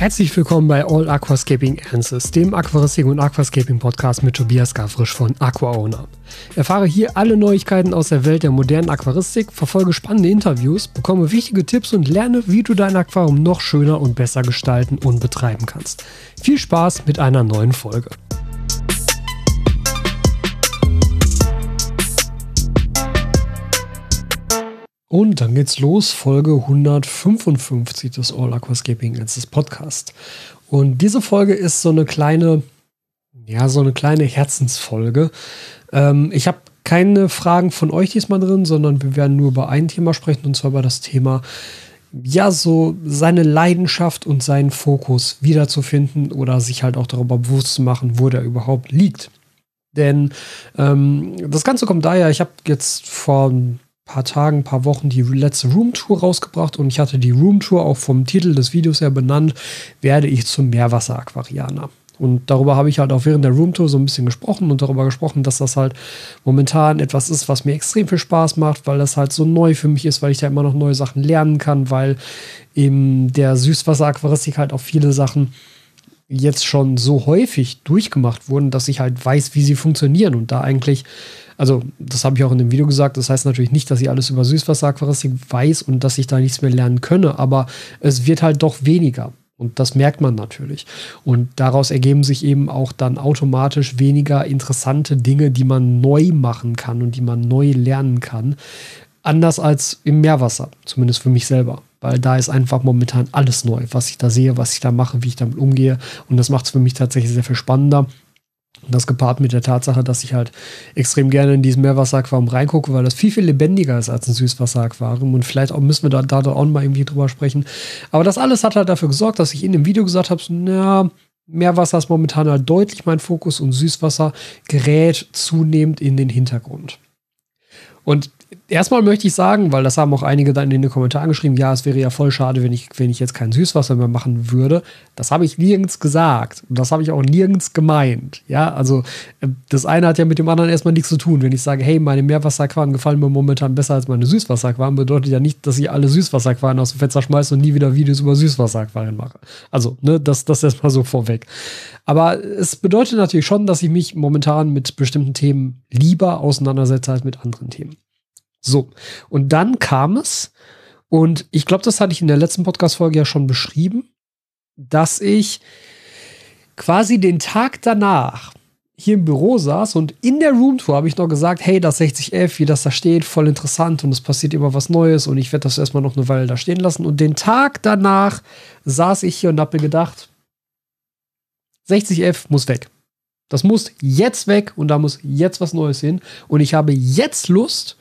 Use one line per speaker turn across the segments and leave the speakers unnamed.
Herzlich willkommen bei All Aquascaping Answers, dem Aquaristik und Aquascaping Podcast mit Tobias Gavrisch von AquaOwner. Erfahre hier alle Neuigkeiten aus der Welt der modernen Aquaristik, verfolge spannende Interviews, bekomme wichtige Tipps und lerne, wie du dein Aquarium noch schöner und besser gestalten und betreiben kannst. Viel Spaß mit einer neuen Folge. Und dann geht's los, Folge 155 des All Aquascaping Answers Podcast. Und diese Folge ist so eine kleine, ja, so eine kleine Herzensfolge. Ähm, ich habe keine Fragen von euch diesmal drin, sondern wir werden nur über ein Thema sprechen, und zwar über das Thema, ja, so seine Leidenschaft und seinen Fokus wiederzufinden oder sich halt auch darüber bewusst zu machen, wo der überhaupt liegt. Denn ähm, das Ganze kommt daher, ich habe jetzt vor paar Tagen, paar Wochen die letzte Roomtour rausgebracht und ich hatte die Roomtour auch vom Titel des Videos her benannt, werde ich zum Meerwasser-Aquarianer. Und darüber habe ich halt auch während der Roomtour so ein bisschen gesprochen und darüber gesprochen, dass das halt momentan etwas ist, was mir extrem viel Spaß macht, weil das halt so neu für mich ist, weil ich da immer noch neue Sachen lernen kann, weil in der Süßwasser-Aquaristik halt auch viele Sachen jetzt schon so häufig durchgemacht wurden, dass ich halt weiß, wie sie funktionieren und da eigentlich also das habe ich auch in dem Video gesagt, das heißt natürlich nicht, dass ich alles über Süßwasseraquaristik weiß und dass ich da nichts mehr lernen könne, aber es wird halt doch weniger. Und das merkt man natürlich. Und daraus ergeben sich eben auch dann automatisch weniger interessante Dinge, die man neu machen kann und die man neu lernen kann. Anders als im Meerwasser, zumindest für mich selber. Weil da ist einfach momentan alles neu, was ich da sehe, was ich da mache, wie ich damit umgehe. Und das macht es für mich tatsächlich sehr viel spannender. Das gepaart mit der Tatsache, dass ich halt extrem gerne in diesem Meerwasseraquarium reingucke, weil das viel, viel lebendiger ist als ein Süßwasseraquarium. Und vielleicht auch müssen wir da, da auch mal irgendwie drüber sprechen. Aber das alles hat halt dafür gesorgt, dass ich in dem Video gesagt habe, na, Meerwasser ist momentan halt deutlich mein Fokus und Süßwasser gerät zunehmend in den Hintergrund. Und erstmal möchte ich sagen, weil das haben auch einige dann in den Kommentaren geschrieben, ja, es wäre ja voll schade, wenn ich, wenn ich jetzt kein Süßwasser mehr machen würde. Das habe ich nirgends gesagt. Und das habe ich auch nirgends gemeint. Ja, also äh, das eine hat ja mit dem anderen erstmal nichts zu tun. Wenn ich sage, hey, meine Meerwasserquaren gefallen mir momentan besser als meine Süßwasserquaren, bedeutet ja nicht, dass ich alle Süßwasserquaren aus dem Fenster schmeiße und nie wieder Videos über Süßwasserquaren mache. Also, ne, das, das erstmal so vorweg. Aber es bedeutet natürlich schon, dass ich mich momentan mit bestimmten Themen lieber auseinandersetze als mit anderen Themen. So, und dann kam es, und ich glaube, das hatte ich in der letzten Podcast-Folge ja schon beschrieben, dass ich quasi den Tag danach hier im Büro saß und in der Roomtour habe ich noch gesagt, hey, das 60F, wie das da steht, voll interessant und es passiert immer was Neues und ich werde das erstmal noch eine Weile da stehen lassen. Und den Tag danach saß ich hier und habe mir gedacht, 60F muss weg. Das muss jetzt weg und da muss jetzt was Neues hin. Und ich habe jetzt Lust,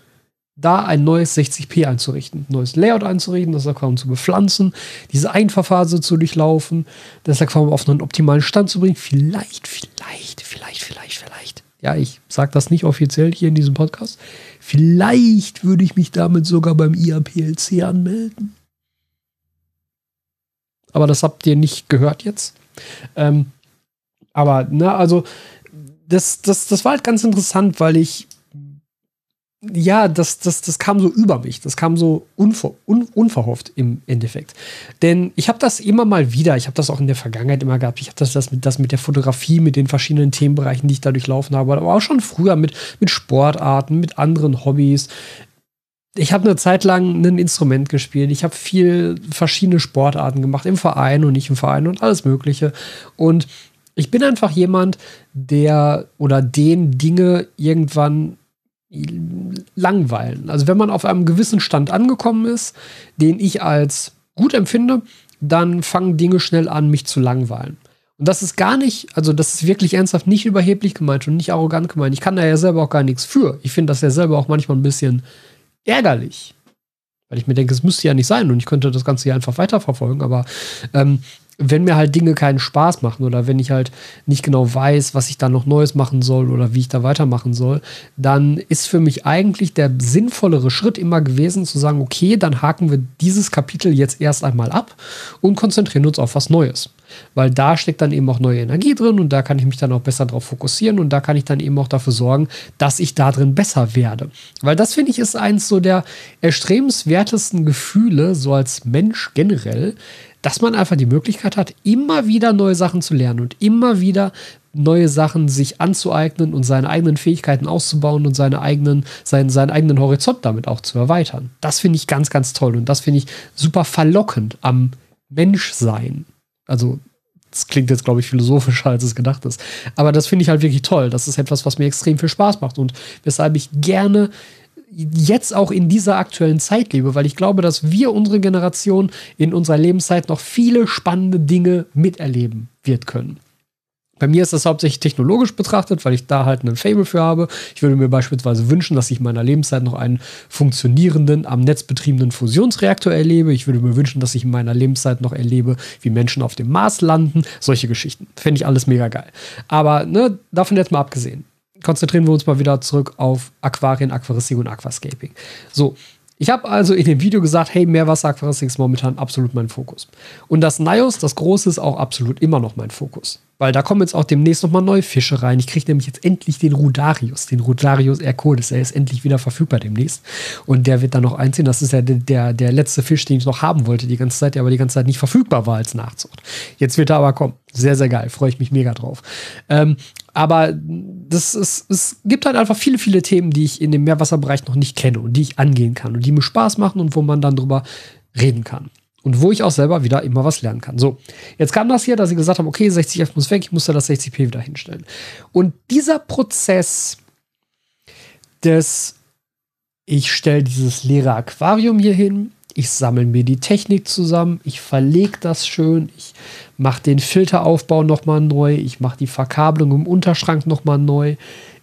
da ein neues 60p einzurichten, ein neues Layout einzurichten, das Aquarium zu bepflanzen, diese Einfahrphase zu durchlaufen, das Aquarium auf einen optimalen Stand zu bringen. Vielleicht, vielleicht, vielleicht, vielleicht, vielleicht. Ja, ich sage das nicht offiziell hier in diesem Podcast. Vielleicht würde ich mich damit sogar beim IAPLC anmelden. Aber das habt ihr nicht gehört jetzt. Ähm, aber, ne, also, das, das, das war halt ganz interessant, weil ich ja, das, das, das kam so über mich. Das kam so unver, un, unverhofft im Endeffekt. Denn ich habe das immer mal wieder, ich habe das auch in der Vergangenheit immer gehabt. Ich habe das, das, mit, das mit der Fotografie, mit den verschiedenen Themenbereichen, die ich da durchlaufen habe, aber auch schon früher mit, mit Sportarten, mit anderen Hobbys. Ich habe eine Zeit lang ein Instrument gespielt. Ich habe viel verschiedene Sportarten gemacht, im Verein und nicht im Verein und alles Mögliche. Und ich bin einfach jemand, der oder den Dinge irgendwann langweilen. Also wenn man auf einem gewissen Stand angekommen ist, den ich als gut empfinde, dann fangen Dinge schnell an, mich zu langweilen. Und das ist gar nicht, also das ist wirklich ernsthaft nicht überheblich gemeint und nicht arrogant gemeint. Ich kann da ja selber auch gar nichts für. Ich finde das ja selber auch manchmal ein bisschen ärgerlich. Weil ich mir denke, es müsste ja nicht sein und ich könnte das Ganze ja einfach weiterverfolgen. Aber ähm, wenn mir halt Dinge keinen Spaß machen oder wenn ich halt nicht genau weiß, was ich da noch Neues machen soll oder wie ich da weitermachen soll, dann ist für mich eigentlich der sinnvollere Schritt immer gewesen zu sagen, okay, dann haken wir dieses Kapitel jetzt erst einmal ab und konzentrieren uns auf was Neues. Weil da steckt dann eben auch neue Energie drin und da kann ich mich dann auch besser darauf fokussieren und da kann ich dann eben auch dafür sorgen, dass ich da drin besser werde. Weil das finde ich ist eins so der erstrebenswertesten Gefühle, so als Mensch generell, dass man einfach die Möglichkeit hat, immer wieder neue Sachen zu lernen und immer wieder neue Sachen sich anzueignen und seine eigenen Fähigkeiten auszubauen und seine eigenen, seinen, seinen eigenen Horizont damit auch zu erweitern. Das finde ich ganz, ganz toll und das finde ich super verlockend am Menschsein. Also, das klingt jetzt, glaube ich, philosophischer, als es gedacht ist. Aber das finde ich halt wirklich toll. Das ist etwas, was mir extrem viel Spaß macht und weshalb ich gerne jetzt auch in dieser aktuellen Zeit lebe, weil ich glaube, dass wir, unsere Generation, in unserer Lebenszeit noch viele spannende Dinge miterleben wird können. Bei mir ist das hauptsächlich technologisch betrachtet, weil ich da halt einen Fable für habe. Ich würde mir beispielsweise wünschen, dass ich in meiner Lebenszeit noch einen funktionierenden, am Netz betriebenen Fusionsreaktor erlebe. Ich würde mir wünschen, dass ich in meiner Lebenszeit noch erlebe, wie Menschen auf dem Mars landen. Solche Geschichten. Fände ich alles mega geil. Aber ne, davon jetzt mal abgesehen. Konzentrieren wir uns mal wieder zurück auf Aquarien, Aquaristik und Aquascaping. So, ich habe also in dem Video gesagt, hey, Meerwasser-Aquaristik ist momentan absolut mein Fokus. Und das Nios, das Große, ist auch absolut immer noch mein Fokus. Weil da kommen jetzt auch demnächst nochmal neue Fische rein. Ich kriege nämlich jetzt endlich den Rudarius, den Rudarius Ercodes. Er ist endlich wieder verfügbar demnächst. Und der wird dann noch einziehen. Das ist ja der, der, der letzte Fisch, den ich noch haben wollte die ganze Zeit, der aber die ganze Zeit nicht verfügbar war als Nachzucht. Jetzt wird er aber kommen. Sehr, sehr geil. Freue ich mich mega drauf. Ähm, aber das ist, es gibt halt einfach viele, viele Themen, die ich in dem Meerwasserbereich noch nicht kenne und die ich angehen kann und die mir Spaß machen und wo man dann drüber reden kann. Und wo ich auch selber wieder immer was lernen kann. So, jetzt kam das hier, dass sie gesagt haben, okay, 60F muss weg, ich muss da das 60p wieder hinstellen. Und dieser Prozess des, ich stelle dieses leere Aquarium hier hin, ich sammle mir die Technik zusammen, ich verlege das schön, ich mache den Filteraufbau nochmal neu, ich mache die Verkabelung im Unterschrank nochmal neu,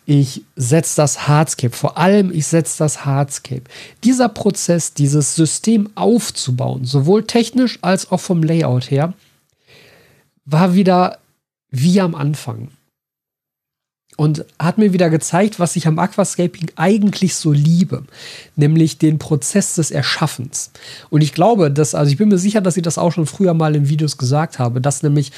ich setze das Hardscape, vor allem ich setze das Hardscape. Dieser Prozess, dieses System aufzubauen, sowohl technisch als auch vom Layout her, war wieder wie am Anfang und hat mir wieder gezeigt, was ich am Aquascaping eigentlich so liebe, nämlich den Prozess des Erschaffens. Und ich glaube, dass, also ich bin mir sicher, dass ich das auch schon früher mal in Videos gesagt habe, dass nämlich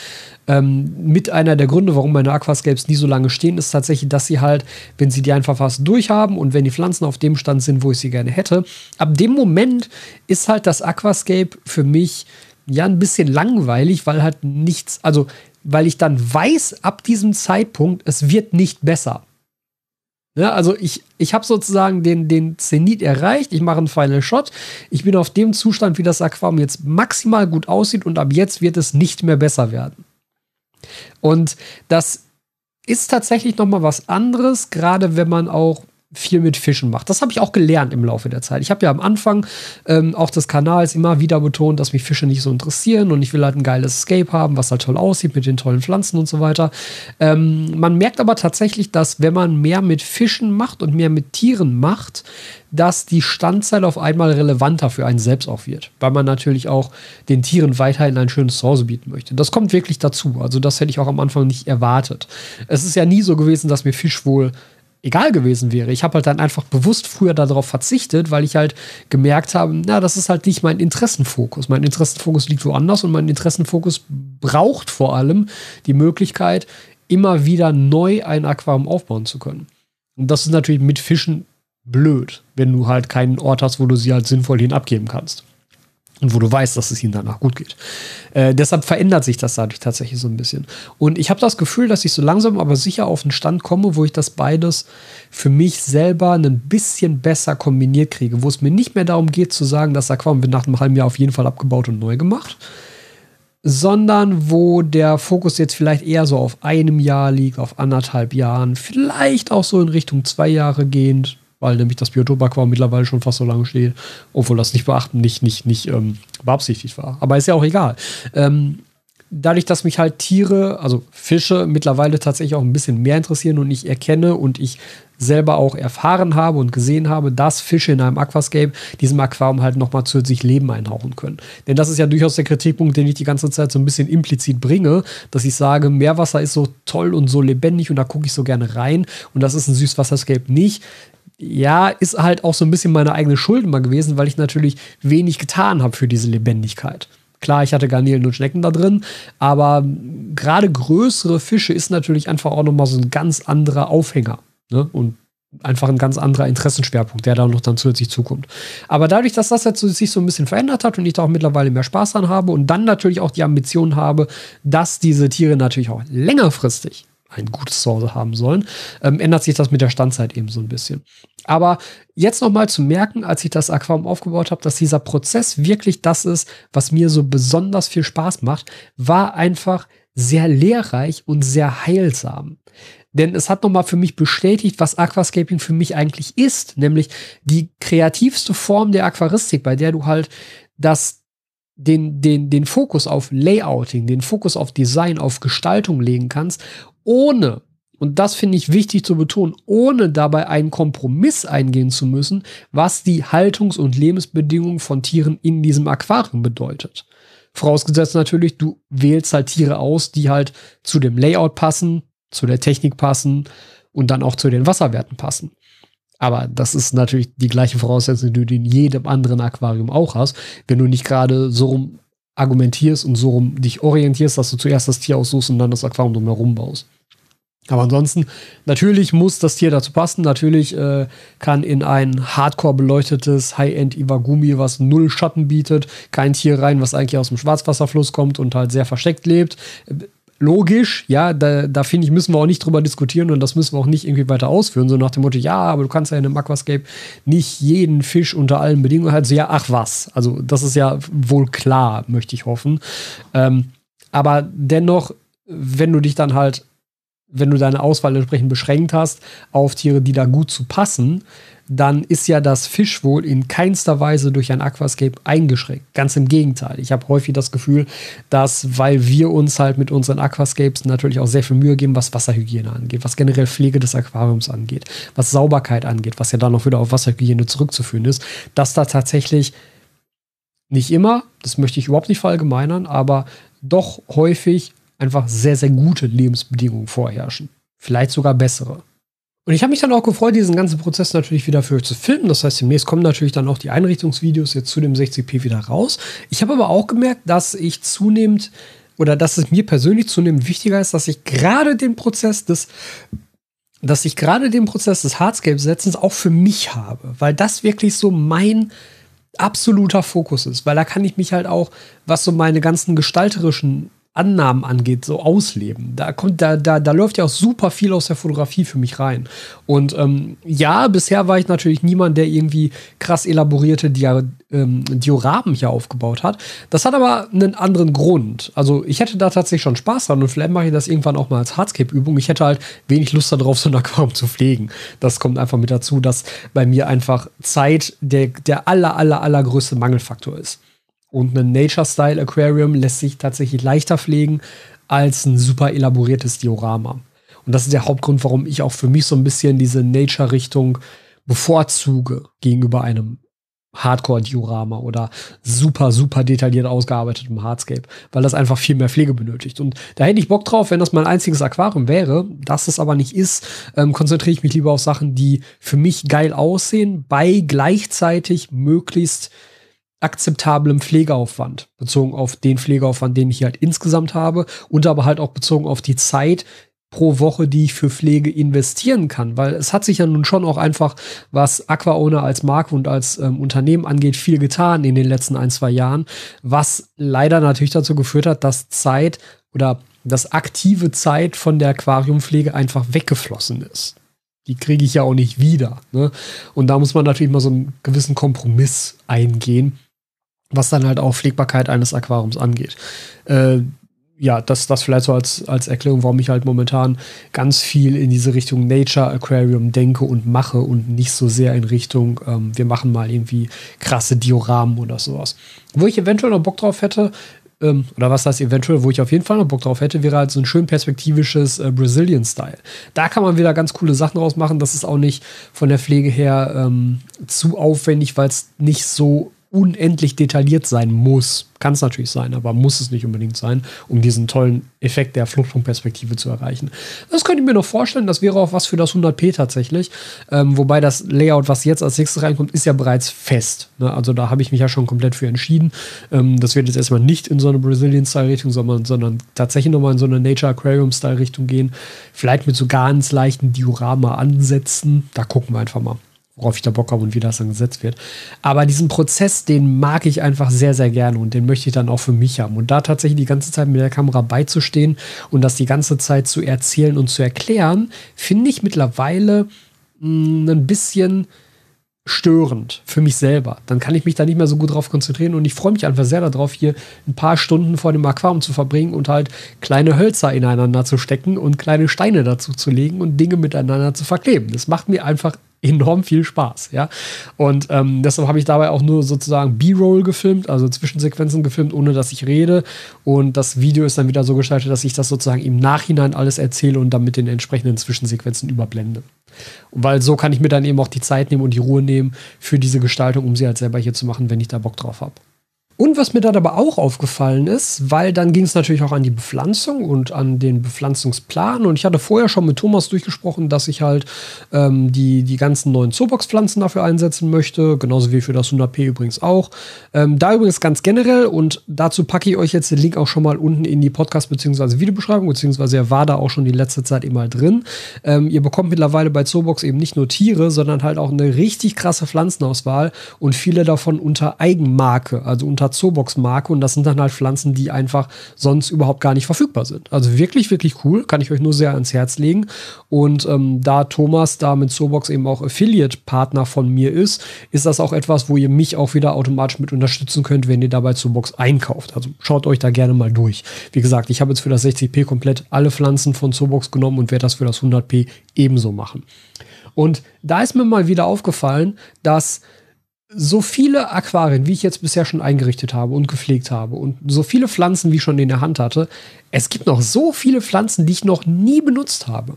ähm, mit einer der Gründe, warum meine Aquascapes nie so lange stehen, ist tatsächlich, dass sie halt, wenn sie die einfach fast durchhaben und wenn die Pflanzen auf dem Stand sind, wo ich sie gerne hätte, ab dem Moment ist halt das Aquascape für mich ja ein bisschen langweilig, weil halt nichts, also weil ich dann weiß, ab diesem Zeitpunkt, es wird nicht besser. Ja, also ich, ich habe sozusagen den, den Zenit erreicht, ich mache einen Final Shot, ich bin auf dem Zustand, wie das Aquarium jetzt maximal gut aussieht und ab jetzt wird es nicht mehr besser werden. Und das ist tatsächlich noch mal was anderes, gerade wenn man auch viel mit Fischen macht. Das habe ich auch gelernt im Laufe der Zeit. Ich habe ja am Anfang ähm, auch des Kanals immer wieder betont, dass mich Fische nicht so interessieren und ich will halt ein geiles Escape haben, was halt toll aussieht mit den tollen Pflanzen und so weiter. Ähm, man merkt aber tatsächlich, dass wenn man mehr mit Fischen macht und mehr mit Tieren macht, dass die Standzeit auf einmal relevanter für einen selbst auch wird, weil man natürlich auch den Tieren weiterhin ein schönes Zuhause bieten möchte. Das kommt wirklich dazu. Also das hätte ich auch am Anfang nicht erwartet. Es ist ja nie so gewesen, dass mir Fisch wohl egal gewesen wäre. Ich habe halt dann einfach bewusst früher darauf verzichtet, weil ich halt gemerkt habe, na, das ist halt nicht mein Interessenfokus. Mein Interessenfokus liegt woanders und mein Interessenfokus braucht vor allem die Möglichkeit, immer wieder neu ein Aquarium aufbauen zu können. Und das ist natürlich mit Fischen blöd, wenn du halt keinen Ort hast, wo du sie halt sinnvoll hin abgeben kannst und wo du weißt, dass es ihnen danach gut geht. Äh, deshalb verändert sich das dadurch tatsächlich so ein bisschen. Und ich habe das Gefühl, dass ich so langsam aber sicher auf einen Stand komme, wo ich das beides für mich selber ein bisschen besser kombiniert kriege, wo es mir nicht mehr darum geht zu sagen, das Aquarium wird nach einem halben Jahr auf jeden Fall abgebaut und neu gemacht, sondern wo der Fokus jetzt vielleicht eher so auf einem Jahr liegt, auf anderthalb Jahren, vielleicht auch so in Richtung zwei Jahre gehend, weil nämlich das Biotop-Aquarium mittlerweile schon fast so lange steht, obwohl das nicht beachten, nicht, nicht, nicht ähm, beabsichtigt war. Aber ist ja auch egal. Ähm, dadurch, dass mich halt Tiere, also Fische, mittlerweile tatsächlich auch ein bisschen mehr interessieren und ich erkenne und ich selber auch erfahren habe und gesehen habe, dass Fische in einem Aquascape diesem Aquarium halt nochmal zusätzlich Leben einhauchen können. Denn das ist ja durchaus der Kritikpunkt, den ich die ganze Zeit so ein bisschen implizit bringe, dass ich sage, Meerwasser ist so toll und so lebendig und da gucke ich so gerne rein und das ist ein Süßwasserscape nicht ja, ist halt auch so ein bisschen meine eigene Schuld mal gewesen, weil ich natürlich wenig getan habe für diese Lebendigkeit. Klar, ich hatte Garnelen und Schnecken da drin, aber gerade größere Fische ist natürlich einfach auch nochmal so ein ganz anderer Aufhänger. Ne? Und einfach ein ganz anderer Interessenschwerpunkt, der da noch dann zusätzlich zukommt. Aber dadurch, dass das jetzt sich so ein bisschen verändert hat und ich da auch mittlerweile mehr Spaß dran habe und dann natürlich auch die Ambition habe, dass diese Tiere natürlich auch längerfristig ein gutes Zuhause haben sollen, ähm, ändert sich das mit der Standzeit eben so ein bisschen. Aber jetzt nochmal zu merken, als ich das Aquarium aufgebaut habe, dass dieser Prozess wirklich das ist, was mir so besonders viel Spaß macht, war einfach sehr lehrreich und sehr heilsam. Denn es hat nochmal für mich bestätigt, was Aquascaping für mich eigentlich ist, nämlich die kreativste Form der Aquaristik, bei der du halt das den, den, den Fokus auf Layouting, den Fokus auf Design, auf Gestaltung legen kannst, ohne, und das finde ich wichtig zu betonen, ohne dabei einen Kompromiss eingehen zu müssen, was die Haltungs- und Lebensbedingungen von Tieren in diesem Aquarium bedeutet. Vorausgesetzt natürlich, du wählst halt Tiere aus, die halt zu dem Layout passen, zu der Technik passen und dann auch zu den Wasserwerten passen. Aber das ist natürlich die gleiche Voraussetzung, die du in jedem anderen Aquarium auch hast, wenn du nicht gerade so rum argumentierst und so rum dich orientierst, dass du zuerst das Tier aussuchst und dann das Aquarium drumherum baust. Aber ansonsten, natürlich muss das Tier dazu passen. Natürlich äh, kann in ein hardcore beleuchtetes High-End Iwagumi, was null Schatten bietet, kein Tier rein, was eigentlich aus dem Schwarzwasserfluss kommt und halt sehr versteckt lebt logisch, ja, da, da finde ich, müssen wir auch nicht drüber diskutieren und das müssen wir auch nicht irgendwie weiter ausführen, so nach dem Motto, ja, aber du kannst ja in einem Aquascape nicht jeden Fisch unter allen Bedingungen halt so, ja, ach was. Also, das ist ja wohl klar, möchte ich hoffen. Ähm, aber dennoch, wenn du dich dann halt, wenn du deine Auswahl entsprechend beschränkt hast auf Tiere, die da gut zu passen, dann ist ja das Fischwohl in keinster Weise durch ein Aquascape eingeschränkt. Ganz im Gegenteil. Ich habe häufig das Gefühl, dass, weil wir uns halt mit unseren Aquascapes natürlich auch sehr viel Mühe geben, was Wasserhygiene angeht, was generell Pflege des Aquariums angeht, was Sauberkeit angeht, was ja dann noch wieder auf Wasserhygiene zurückzuführen ist, dass da tatsächlich nicht immer, das möchte ich überhaupt nicht verallgemeinern, aber doch häufig einfach sehr, sehr gute Lebensbedingungen vorherrschen. Vielleicht sogar bessere. Und ich habe mich dann auch gefreut, diesen ganzen Prozess natürlich wieder für euch zu filmen. Das heißt, demnächst kommen natürlich dann auch die Einrichtungsvideos jetzt zu dem 60p wieder raus. Ich habe aber auch gemerkt, dass ich zunehmend oder dass es mir persönlich zunehmend wichtiger ist, dass ich gerade den Prozess des dass ich gerade den Prozess des Hardscape-Setzens auch für mich habe, weil das wirklich so mein absoluter Fokus ist, weil da kann ich mich halt auch, was so meine ganzen gestalterischen Annahmen angeht, so ausleben. Da kommt, da, da, da läuft ja auch super viel aus der Fotografie für mich rein. Und ähm, ja, bisher war ich natürlich niemand, der irgendwie krass elaborierte Dia ähm, Dioramen hier aufgebaut hat. Das hat aber einen anderen Grund. Also ich hätte da tatsächlich schon Spaß dran und vielleicht mache ich das irgendwann auch mal als Hardscape-Übung. Ich hätte halt wenig Lust darauf, so ein Aquarium zu pflegen. Das kommt einfach mit dazu, dass bei mir einfach Zeit der, der aller, aller, allergrößte Mangelfaktor ist. Und ein Nature-Style Aquarium lässt sich tatsächlich leichter pflegen als ein super elaboriertes Diorama. Und das ist der Hauptgrund, warum ich auch für mich so ein bisschen diese Nature-Richtung bevorzuge gegenüber einem Hardcore-Diorama oder super, super detailliert ausgearbeitetem Hardscape, weil das einfach viel mehr Pflege benötigt. Und da hätte ich Bock drauf, wenn das mein einziges Aquarium wäre. Dass es aber nicht ist, ähm, konzentriere ich mich lieber auf Sachen, die für mich geil aussehen, bei gleichzeitig möglichst akzeptablem Pflegeaufwand, bezogen auf den Pflegeaufwand, den ich halt insgesamt habe und aber halt auch bezogen auf die Zeit pro Woche, die ich für Pflege investieren kann, weil es hat sich ja nun schon auch einfach, was AquaOwner als Marke und als ähm, Unternehmen angeht, viel getan in den letzten ein, zwei Jahren, was leider natürlich dazu geführt hat, dass Zeit oder dass aktive Zeit von der Aquariumpflege einfach weggeflossen ist die kriege ich ja auch nicht wieder. Ne? Und da muss man natürlich mal so einen gewissen Kompromiss eingehen was dann halt auch Pflegbarkeit eines Aquariums angeht. Äh, ja, das, das vielleicht so als, als Erklärung, warum ich halt momentan ganz viel in diese Richtung Nature Aquarium denke und mache und nicht so sehr in Richtung, ähm, wir machen mal irgendwie krasse Dioramen oder sowas. Wo ich eventuell noch Bock drauf hätte, ähm, oder was heißt eventuell, wo ich auf jeden Fall noch Bock drauf hätte, wäre halt so ein schön perspektivisches äh, Brazilian-Style. Da kann man wieder ganz coole Sachen draus machen. Das ist auch nicht von der Pflege her ähm, zu aufwendig, weil es nicht so unendlich detailliert sein muss. Kann es natürlich sein, aber muss es nicht unbedingt sein, um diesen tollen Effekt der Fluchtpunktperspektive zu erreichen. Das könnte ich mir noch vorstellen, das wäre auch was für das 100p tatsächlich. Ähm, wobei das Layout, was jetzt als nächstes reinkommt, ist ja bereits fest. Ne? Also da habe ich mich ja schon komplett für entschieden. Ähm, das wird jetzt erstmal nicht in so eine Brazilian-Style-Richtung, sondern, sondern tatsächlich nochmal in so eine Nature Aquarium-Style-Richtung gehen. Vielleicht mit so ganz leichten Diorama-Ansätzen. Da gucken wir einfach mal worauf ich da Bock habe und wie das dann gesetzt wird. Aber diesen Prozess, den mag ich einfach sehr, sehr gerne und den möchte ich dann auch für mich haben. Und da tatsächlich die ganze Zeit mit der Kamera beizustehen und das die ganze Zeit zu erzählen und zu erklären, finde ich mittlerweile mh, mm, ein bisschen störend für mich selber. Dann kann ich mich da nicht mehr so gut drauf konzentrieren und ich freue mich einfach sehr darauf, hier ein paar Stunden vor dem Aquarium zu verbringen und halt kleine Hölzer ineinander zu stecken und kleine Steine dazu zu legen und Dinge miteinander zu verkleben. Das macht mir einfach enorm viel Spaß, ja. Und ähm, deshalb habe ich dabei auch nur sozusagen B-Roll gefilmt, also Zwischensequenzen gefilmt, ohne dass ich rede. Und das Video ist dann wieder so gestaltet, dass ich das sozusagen im Nachhinein alles erzähle und dann mit den entsprechenden Zwischensequenzen überblende. Weil so kann ich mir dann eben auch die Zeit nehmen und die Ruhe nehmen für diese Gestaltung, um sie halt selber hier zu machen, wenn ich da Bock drauf habe. Und was mir dann aber auch aufgefallen ist, weil dann ging es natürlich auch an die Bepflanzung und an den Bepflanzungsplan. Und ich hatte vorher schon mit Thomas durchgesprochen, dass ich halt ähm, die, die ganzen neuen Zoobox-Pflanzen dafür einsetzen möchte, genauso wie für das 100p übrigens auch. Ähm, da übrigens ganz generell und dazu packe ich euch jetzt den Link auch schon mal unten in die Podcast- bzw. Videobeschreibung, beziehungsweise er war da auch schon die letzte Zeit immer drin. Ähm, ihr bekommt mittlerweile bei Zoobox eben nicht nur Tiere, sondern halt auch eine richtig krasse Pflanzenauswahl und viele davon unter Eigenmarke, also unter Zoobox-Marke und das sind dann halt Pflanzen, die einfach sonst überhaupt gar nicht verfügbar sind. Also wirklich, wirklich cool, kann ich euch nur sehr ans Herz legen. Und ähm, da Thomas da mit Zoobox eben auch Affiliate-Partner von mir ist, ist das auch etwas, wo ihr mich auch wieder automatisch mit unterstützen könnt, wenn ihr dabei Zoobox einkauft. Also schaut euch da gerne mal durch. Wie gesagt, ich habe jetzt für das 60p komplett alle Pflanzen von Zoobox genommen und werde das für das 100p ebenso machen. Und da ist mir mal wieder aufgefallen, dass so viele Aquarien, wie ich jetzt bisher schon eingerichtet habe und gepflegt habe und so viele Pflanzen, wie ich schon in der Hand hatte, es gibt noch so viele Pflanzen, die ich noch nie benutzt habe.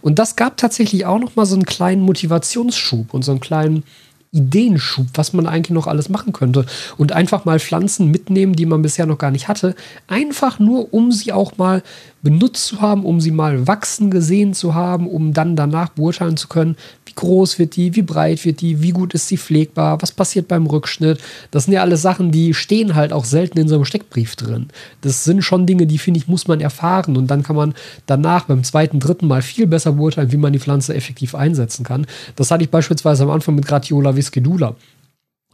Und das gab tatsächlich auch noch mal so einen kleinen Motivationsschub und so einen kleinen Ideenschub, was man eigentlich noch alles machen könnte. Und einfach mal Pflanzen mitnehmen, die man bisher noch gar nicht hatte. Einfach nur, um sie auch mal benutzt zu haben, um sie mal wachsen gesehen zu haben, um dann danach beurteilen zu können, wie groß wird die, wie breit wird die, wie gut ist sie pflegbar, was passiert beim Rückschnitt. Das sind ja alles Sachen, die stehen halt auch selten in so einem Steckbrief drin. Das sind schon Dinge, die finde ich, muss man erfahren und dann kann man danach beim zweiten, dritten Mal viel besser beurteilen, wie man die Pflanze effektiv einsetzen kann. Das hatte ich beispielsweise am Anfang mit Gratiola viscidula.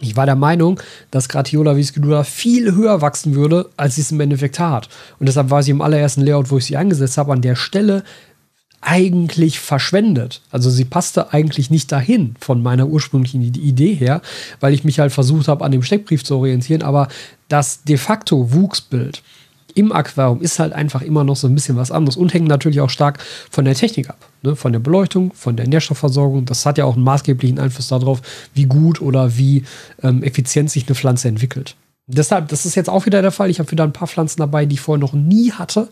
Ich war der Meinung, dass Gratiola viscidula viel höher wachsen würde, als sie es im Endeffekt hat. Und deshalb war sie im allerersten Layout, wo ich sie eingesetzt habe, an der Stelle eigentlich verschwendet. Also sie passte eigentlich nicht dahin von meiner ursprünglichen Idee her, weil ich mich halt versucht habe, an dem Steckbrief zu orientieren. Aber das de facto Wuchsbild im Aquarium ist halt einfach immer noch so ein bisschen was anderes und hängt natürlich auch stark von der Technik ab. Ne? Von der Beleuchtung, von der Nährstoffversorgung. Das hat ja auch einen maßgeblichen Einfluss darauf, wie gut oder wie ähm, effizient sich eine Pflanze entwickelt. Deshalb, das ist jetzt auch wieder der Fall. Ich habe wieder ein paar Pflanzen dabei, die ich vorher noch nie hatte.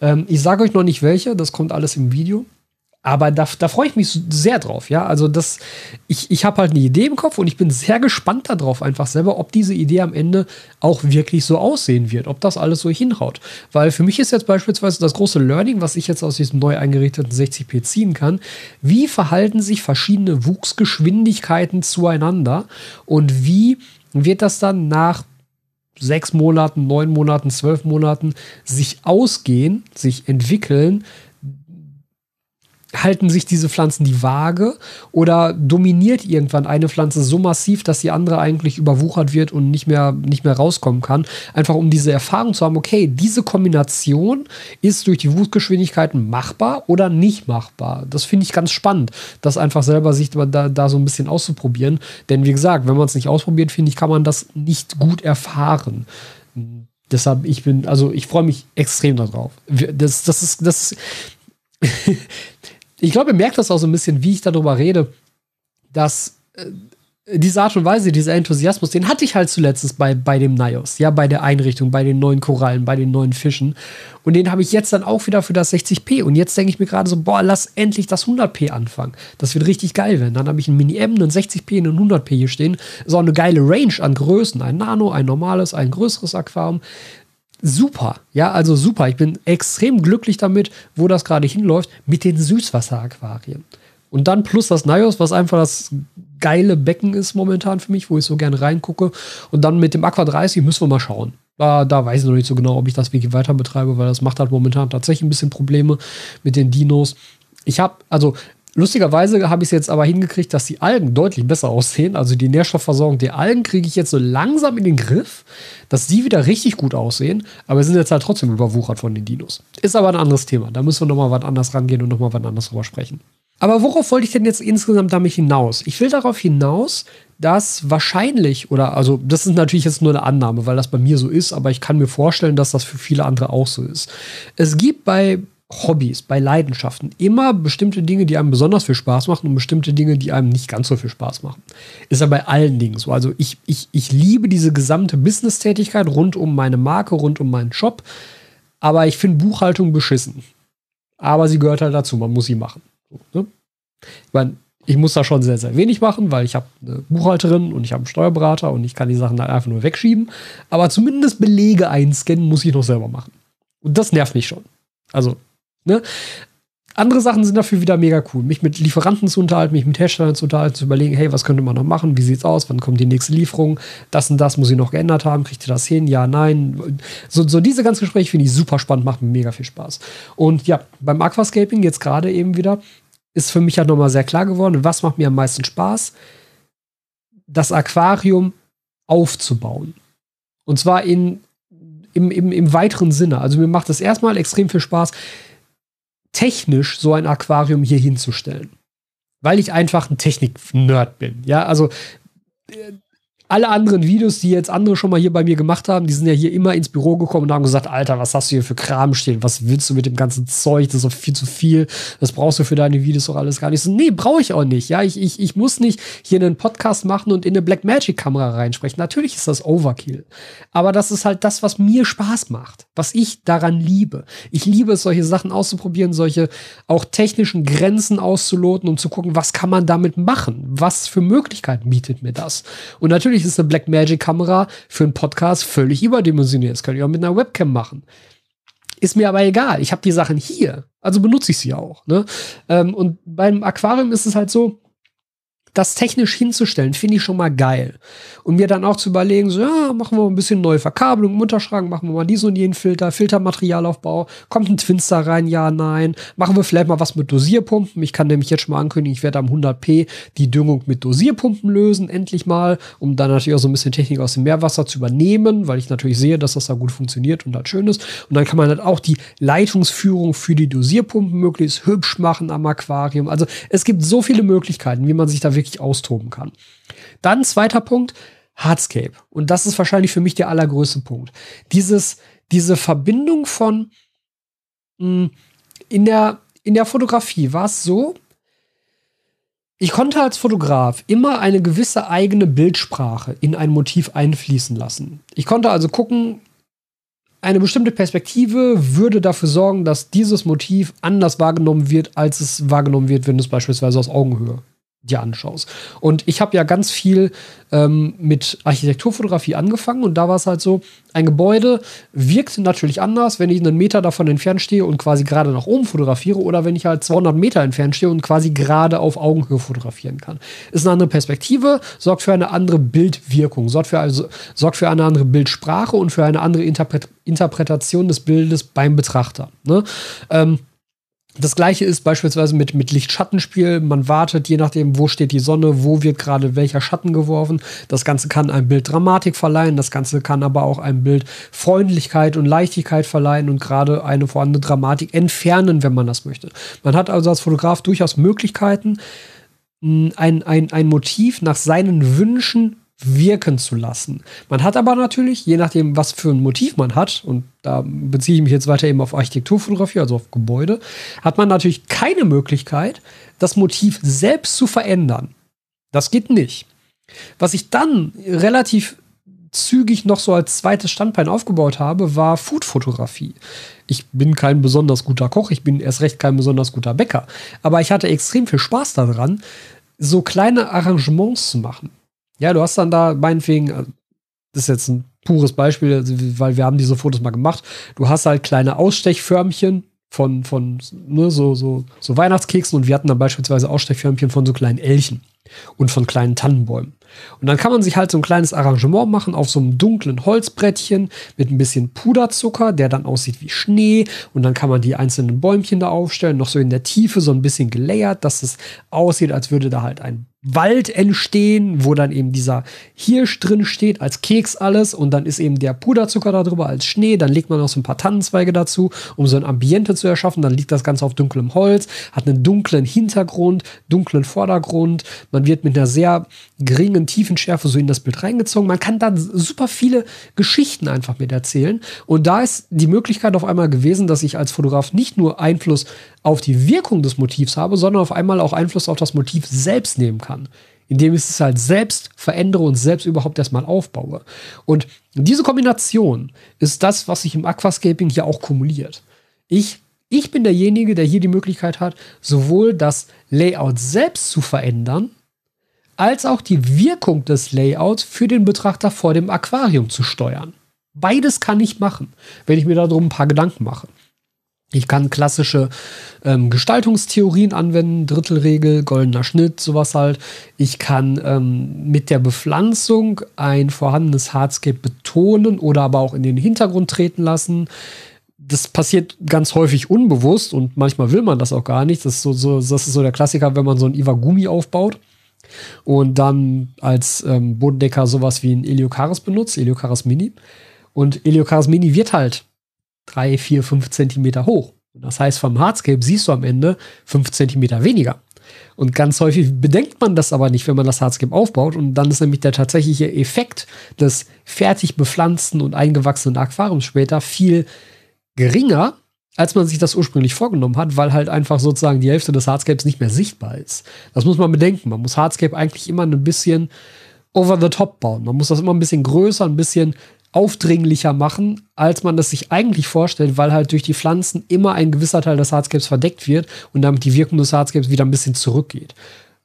Ähm, ich sage euch noch nicht welche, das kommt alles im Video. Aber da, da freue ich mich sehr drauf, ja. Also das, ich, ich habe halt eine Idee im Kopf und ich bin sehr gespannt darauf, einfach selber, ob diese Idee am Ende auch wirklich so aussehen wird, ob das alles so hinhaut. Weil für mich ist jetzt beispielsweise das große Learning, was ich jetzt aus diesem neu eingerichteten 60p ziehen kann, wie verhalten sich verschiedene Wuchsgeschwindigkeiten zueinander und wie wird das dann nach sechs Monaten, neun Monaten, zwölf Monaten sich ausgehen, sich entwickeln, halten sich diese Pflanzen die Waage oder dominiert irgendwann eine Pflanze so massiv, dass die andere eigentlich überwuchert wird und nicht mehr, nicht mehr rauskommen kann. Einfach um diese Erfahrung zu haben, okay, diese Kombination ist durch die Wuchsgeschwindigkeiten machbar oder nicht machbar. Das finde ich ganz spannend, das einfach selber sich da, da so ein bisschen auszuprobieren. Denn wie gesagt, wenn man es nicht ausprobiert, finde ich, kann man das nicht gut erfahren. Deshalb, ich bin, also ich freue mich extrem darauf. Das, das ist, das ich glaube, ihr merkt das auch so ein bisschen, wie ich darüber rede, dass äh, diese Art und Weise, dieser Enthusiasmus, den hatte ich halt zuletzt bei, bei dem Nios, ja, bei der Einrichtung, bei den neuen Korallen, bei den neuen Fischen. Und den habe ich jetzt dann auch wieder für das 60p. Und jetzt denke ich mir gerade so, boah, lass endlich das 100p anfangen. Das wird richtig geil werden. Dann habe ich ein Mini-M, einen 60p, einen 100p hier stehen. So eine geile Range an Größen. Ein Nano, ein normales, ein größeres Aquarium. Super, ja, also super. Ich bin extrem glücklich damit, wo das gerade hinläuft, mit den Süßwasser-Aquarien. Und dann plus das Nios, was einfach das geile Becken ist momentan für mich, wo ich so gerne reingucke. Und dann mit dem Aqua 30 müssen wir mal schauen. Da, da weiß ich noch nicht so genau, ob ich das wirklich weiter betreibe, weil das macht halt momentan tatsächlich ein bisschen Probleme mit den Dinos. Ich habe, also lustigerweise habe ich es jetzt aber hingekriegt, dass die Algen deutlich besser aussehen. Also die Nährstoffversorgung der Algen kriege ich jetzt so langsam in den Griff, dass die wieder richtig gut aussehen. Aber sind jetzt halt trotzdem überwuchert von den Dinos. Ist aber ein anderes Thema. Da müssen wir nochmal was anders rangehen und nochmal was anderes drüber sprechen. Aber worauf wollte ich denn jetzt insgesamt damit hinaus? Ich will darauf hinaus, dass wahrscheinlich, oder also das ist natürlich jetzt nur eine Annahme, weil das bei mir so ist, aber ich kann mir vorstellen, dass das für viele andere auch so ist. Es gibt bei Hobbys, bei Leidenschaften immer bestimmte Dinge, die einem besonders viel Spaß machen und bestimmte Dinge, die einem nicht ganz so viel Spaß machen. Ist ja bei allen Dingen so. Also ich, ich, ich liebe diese gesamte Business-Tätigkeit rund um meine Marke, rund um meinen Job, aber ich finde Buchhaltung beschissen. Aber sie gehört halt dazu, man muss sie machen. So, ne? Ich meine, ich muss da schon sehr, sehr wenig machen, weil ich habe eine Buchhalterin und ich habe einen Steuerberater und ich kann die Sachen dann einfach nur wegschieben. Aber zumindest Belege einscannen muss ich noch selber machen. Und das nervt mich schon. Also, ne? Andere Sachen sind dafür wieder mega cool. Mich mit Lieferanten zu unterhalten, mich mit Herstellern zu unterhalten, zu überlegen, hey, was könnte man noch machen? Wie sieht's aus? Wann kommt die nächste Lieferung? Das und das muss ich noch geändert haben. Kriegt ihr das hin? Ja, nein. So, so diese ganzen Gespräche finde ich super spannend, macht mir mega viel Spaß. Und ja, beim Aquascaping jetzt gerade eben wieder ist für mich halt nochmal sehr klar geworden, was macht mir am meisten Spaß? Das Aquarium aufzubauen. Und zwar in, im, im, im weiteren Sinne. Also mir macht es erstmal extrem viel Spaß, technisch so ein Aquarium hier hinzustellen. Weil ich einfach ein Technik-Nerd bin. Ja, also äh, alle anderen Videos, die jetzt andere schon mal hier bei mir gemacht haben, die sind ja hier immer ins Büro gekommen und haben gesagt, Alter, was hast du hier für Kram stehen? Was willst du mit dem ganzen Zeug? Das ist doch viel zu viel. Das brauchst du für deine Videos doch alles gar nicht. So, nee, brauche ich auch nicht. Ja, ich, ich, ich muss nicht hier einen Podcast machen und in eine Blackmagic-Kamera reinsprechen. Natürlich ist das Overkill. Aber das ist halt das, was mir Spaß macht. Was ich daran liebe. Ich liebe es, solche Sachen auszuprobieren, solche auch technischen Grenzen auszuloten und zu gucken, was kann man damit machen? Was für Möglichkeiten bietet mir das? Und natürlich Natürlich ist eine Blackmagic-Kamera für einen Podcast völlig überdimensioniert. Das könnt ihr auch mit einer Webcam machen. Ist mir aber egal. Ich habe die Sachen hier. Also benutze ich sie auch. Ne? Ähm, und beim Aquarium ist es halt so, das technisch hinzustellen, finde ich schon mal geil. Und mir dann auch zu überlegen, so, ja, machen wir ein bisschen neue Verkabelung im Unterschrank, machen wir mal diesen und jenen Filter, Filtermaterialaufbau, kommt ein Twinster rein, ja, nein. Machen wir vielleicht mal was mit Dosierpumpen. Ich kann nämlich jetzt schon mal ankündigen, ich werde am 100p die Düngung mit Dosierpumpen lösen, endlich mal, um dann natürlich auch so ein bisschen Technik aus dem Meerwasser zu übernehmen, weil ich natürlich sehe, dass das da gut funktioniert und halt schön ist. Und dann kann man halt auch die Leitungsführung für die Dosierpumpen möglichst hübsch machen am Aquarium. Also es gibt so viele Möglichkeiten, wie man sich da wirklich wirklich austoben kann. Dann zweiter Punkt, Hardscape. Und das ist wahrscheinlich für mich der allergrößte Punkt. Dieses, diese Verbindung von mh, hm, in der, in der Fotografie war es so, ich konnte als Fotograf immer eine gewisse eigene Bildsprache in ein Motiv einfließen lassen. Ich konnte also gucken, eine bestimmte Perspektive würde dafür sorgen, dass dieses Motiv anders wahrgenommen wird, als es wahrgenommen wird, wenn du es beispielsweise aus Augenhöhe dir anschaust. Und ich habe ja ganz viel ähm, mit Architekturfotografie angefangen und da war es halt so, ein Gebäude wirkt natürlich anders, wenn ich einen Meter davon entfernt stehe und quasi gerade nach oben fotografiere oder wenn ich halt 200 Meter entfernt stehe und quasi gerade auf Augenhöhe fotografieren kann. Ist eine andere Perspektive, sorgt für eine andere Bildwirkung, sorgt für, also, sorgt für eine andere Bildsprache und für eine andere Interpret Interpretation des Bildes beim Betrachter. Ne? Ähm, das gleiche ist beispielsweise mit, mit Licht-Schattenspiel. Man wartet, je nachdem, wo steht die Sonne, wo wird gerade welcher Schatten geworfen. Das Ganze kann ein Bild Dramatik verleihen, das Ganze kann aber auch ein Bild Freundlichkeit und Leichtigkeit verleihen und gerade eine vorhandene Dramatik entfernen, wenn man das möchte. Man hat also als Fotograf durchaus Möglichkeiten, ein, ein, ein Motiv nach seinen Wünschen wirken zu lassen. Man hat aber natürlich, je nachdem, was für ein Motiv man hat, und da beziehe ich mich jetzt weiter eben auf Architekturfotografie, also auf Gebäude, hat man natürlich keine Möglichkeit, das Motiv selbst zu verändern. Das geht nicht. Was ich dann relativ zügig noch so als zweites Standbein aufgebaut habe, war Foodfotografie. Ich bin kein besonders guter Koch, ich bin erst recht kein besonders guter Bäcker. Aber ich hatte extrem viel Spaß daran, so kleine Arrangements zu machen. Ja, du hast dann da meinetwegen, äh, das ist jetzt ein pures Beispiel, weil wir haben diese Fotos mal gemacht. Du hast halt kleine Ausstechförmchen von, von ne, so, so, so Weihnachtskeksen und wir hatten dann beispielsweise Ausstechförmchen von so kleinen Elchen und von kleinen Tannenbäumen. Und dann kann man sich halt so ein kleines Arrangement machen auf so einem dunklen Holzbrettchen mit ein bisschen Puderzucker, der dann aussieht wie Schnee. Und dann kann man die einzelnen Bäumchen da aufstellen, noch so in der Tiefe so ein bisschen gelayert, dass es aussieht, als würde da halt ein Wald entstehen, wo dann eben dieser Hirsch drin steht, als Keks alles und dann ist eben der Puderzucker darüber als Schnee, dann legt man noch so ein paar Tannenzweige dazu, um so ein Ambiente zu erschaffen, dann liegt das Ganze auf dunklem Holz, hat einen dunklen Hintergrund, dunklen Vordergrund, man wird mit einer sehr geringen Tiefenschärfe so in das Bild reingezogen, man kann da super viele Geschichten einfach mit erzählen und da ist die Möglichkeit auf einmal gewesen, dass ich als Fotograf nicht nur Einfluss auf die Wirkung des Motivs habe, sondern auf einmal auch Einfluss auf das Motiv selbst nehmen kann. Indem ich es halt selbst verändere und selbst überhaupt erstmal aufbaue. Und diese Kombination ist das, was sich im Aquascaping hier auch kumuliert. Ich, ich bin derjenige, der hier die Möglichkeit hat, sowohl das Layout selbst zu verändern, als auch die Wirkung des Layouts für den Betrachter vor dem Aquarium zu steuern. Beides kann ich machen, wenn ich mir darum ein paar Gedanken mache. Ich kann klassische ähm, Gestaltungstheorien anwenden, Drittelregel, goldener Schnitt, sowas halt. Ich kann ähm, mit der Bepflanzung ein vorhandenes Hardscape betonen oder aber auch in den Hintergrund treten lassen. Das passiert ganz häufig unbewusst und manchmal will man das auch gar nicht. Das ist so, so, das ist so der Klassiker, wenn man so ein Iwagumi aufbaut und dann als ähm, Bodendecker sowas wie ein Eliocaris benutzt, Eliocaris Mini. Und Eliocaris Mini wird halt drei, vier, fünf Zentimeter hoch. Das heißt, vom Hardscape siehst du am Ende fünf Zentimeter weniger. Und ganz häufig bedenkt man das aber nicht, wenn man das Hardscape aufbaut. Und dann ist nämlich der tatsächliche Effekt des fertig bepflanzten und eingewachsenen Aquariums später viel geringer, als man sich das ursprünglich vorgenommen hat, weil halt einfach sozusagen die Hälfte des Hardscapes nicht mehr sichtbar ist. Das muss man bedenken. Man muss Hardscape eigentlich immer ein bisschen over the top bauen. Man muss das immer ein bisschen größer, ein bisschen aufdringlicher machen, als man das sich eigentlich vorstellt, weil halt durch die Pflanzen immer ein gewisser Teil des Hardscapes verdeckt wird und damit die Wirkung des Hardscapes wieder ein bisschen zurückgeht.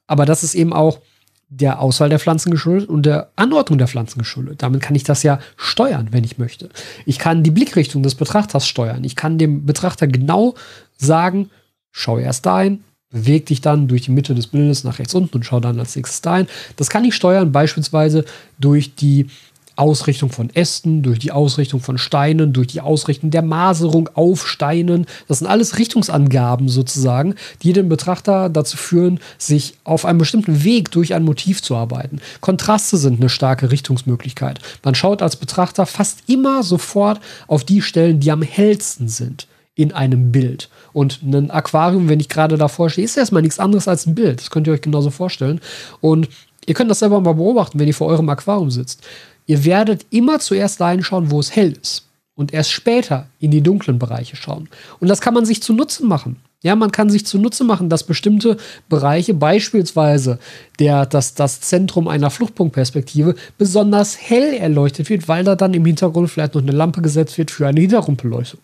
Aber das ist eben auch der Auswahl der Pflanzen geschuldet und der Anordnung der Pflanzen geschuldet. Damit kann ich das ja steuern, wenn ich möchte. Ich kann die Blickrichtung des Betrachters steuern. Ich kann dem Betrachter genau sagen, schau erst dahin, beweg dich dann durch die Mitte des Bildes nach rechts unten und schau dann als nächstes dahin. Das kann ich steuern, beispielsweise durch die Ausrichtung von Ästen, durch die Ausrichtung von Steinen, durch die Ausrichtung der Maserung auf Steinen. Das sind alles Richtungsangaben sozusagen, die den Betrachter dazu führen, sich auf einem bestimmten Weg durch ein Motiv zu arbeiten. Kontraste sind eine starke Richtungsmöglichkeit. Man schaut als Betrachter fast immer sofort auf die Stellen, die am hellsten sind in einem Bild. Und ein Aquarium, wenn ich gerade davor stehe, ist erstmal nichts anderes als ein Bild. Das könnt ihr euch genauso vorstellen. Und ihr könnt das selber mal beobachten, wenn ihr vor eurem Aquarium sitzt. Ihr werdet immer zuerst dahin schauen, wo es hell ist. Und erst später in die dunklen Bereiche schauen. Und das kann man sich zunutze machen. Ja, man kann sich zunutze machen, dass bestimmte Bereiche, beispielsweise der, das, das Zentrum einer Fluchtpunktperspektive, besonders hell erleuchtet wird, weil da dann im Hintergrund vielleicht noch eine Lampe gesetzt wird für eine Hintergrundbeleuchtung.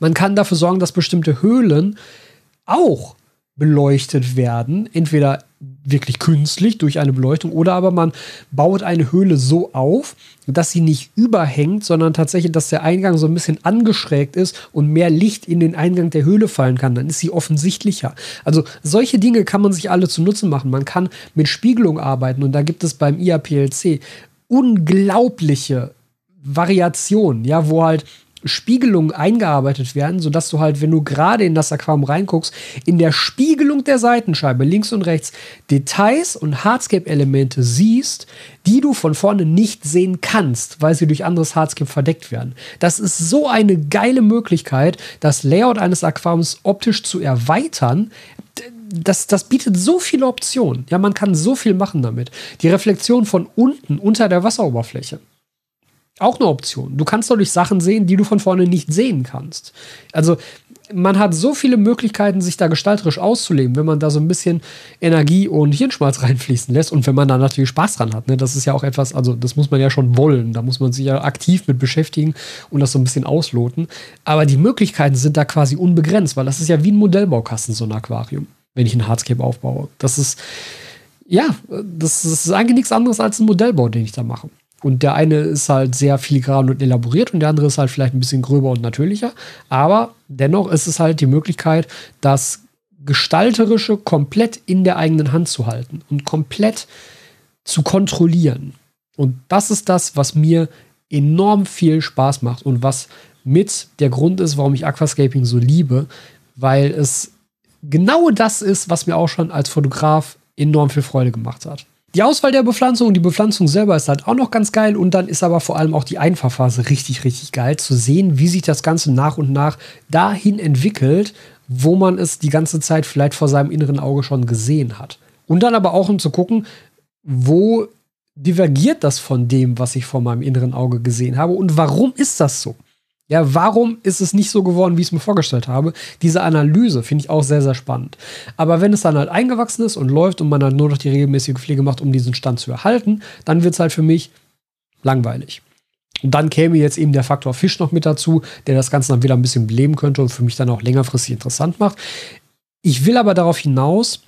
Man kann dafür sorgen, dass bestimmte Höhlen auch beleuchtet werden, entweder wirklich künstlich durch eine Beleuchtung oder aber man baut eine Höhle so auf, dass sie nicht überhängt, sondern tatsächlich, dass der Eingang so ein bisschen angeschrägt ist und mehr Licht in den Eingang der Höhle fallen kann. Dann ist sie offensichtlicher. Also solche Dinge kann man sich alle zunutze machen. Man kann mit Spiegelung arbeiten und da gibt es beim IAPLC unglaubliche Variationen, ja, wo halt Spiegelungen eingearbeitet werden, sodass du halt, wenn du gerade in das Aquarium reinguckst, in der Spiegelung der Seitenscheibe links und rechts Details und Hardscape-Elemente siehst, die du von vorne nicht sehen kannst, weil sie durch anderes Hardscape verdeckt werden. Das ist so eine geile Möglichkeit, das Layout eines Aquariums optisch zu erweitern, das, das bietet so viele Optionen. Ja, man kann so viel machen damit. Die Reflexion von unten unter der Wasseroberfläche auch eine Option. Du kannst dadurch Sachen sehen, die du von vorne nicht sehen kannst. Also man hat so viele Möglichkeiten, sich da gestalterisch auszuleben, wenn man da so ein bisschen Energie und Hirnschmalz reinfließen lässt und wenn man da natürlich Spaß dran hat. Ne? Das ist ja auch etwas, also das muss man ja schon wollen. Da muss man sich ja aktiv mit beschäftigen und das so ein bisschen ausloten. Aber die Möglichkeiten sind da quasi unbegrenzt, weil das ist ja wie ein Modellbaukasten, so ein Aquarium, wenn ich ein Hardscape aufbaue. Das ist, ja, das, das ist eigentlich nichts anderes als ein Modellbau, den ich da mache. Und der eine ist halt sehr filigran und elaboriert und der andere ist halt vielleicht ein bisschen gröber und natürlicher. Aber dennoch ist es halt die Möglichkeit, das Gestalterische komplett in der eigenen Hand zu halten und komplett zu kontrollieren. Und das ist das, was mir enorm viel Spaß macht und was mit der Grund ist, warum ich Aquascaping so liebe, weil es genau das ist, was mir auch schon als Fotograf enorm viel Freude gemacht hat. Die Auswahl der Bepflanzung und die Bepflanzung selber ist halt auch noch ganz geil und dann ist aber vor allem auch die Einfahrphase richtig, richtig geil zu sehen, wie sich das Ganze nach und nach dahin entwickelt, wo man es die ganze Zeit vielleicht vor seinem inneren Auge schon gesehen hat. Und dann aber auch um zu gucken, wo divergiert das von dem, was ich vor meinem inneren Auge gesehen habe und warum ist das so? Ja, warum ist es nicht so geworden, wie ich es mir vorgestellt habe? Diese Analyse finde ich auch sehr, sehr spannend. Aber wenn es dann halt eingewachsen ist und läuft und man halt nur noch die regelmäßige Pflege macht, um diesen Stand zu erhalten, dann wird es halt für mich langweilig. Und dann käme jetzt eben der Faktor Fisch noch mit dazu, der das Ganze dann wieder ein bisschen beleben könnte und für mich dann auch längerfristig interessant macht. Ich will aber darauf hinaus,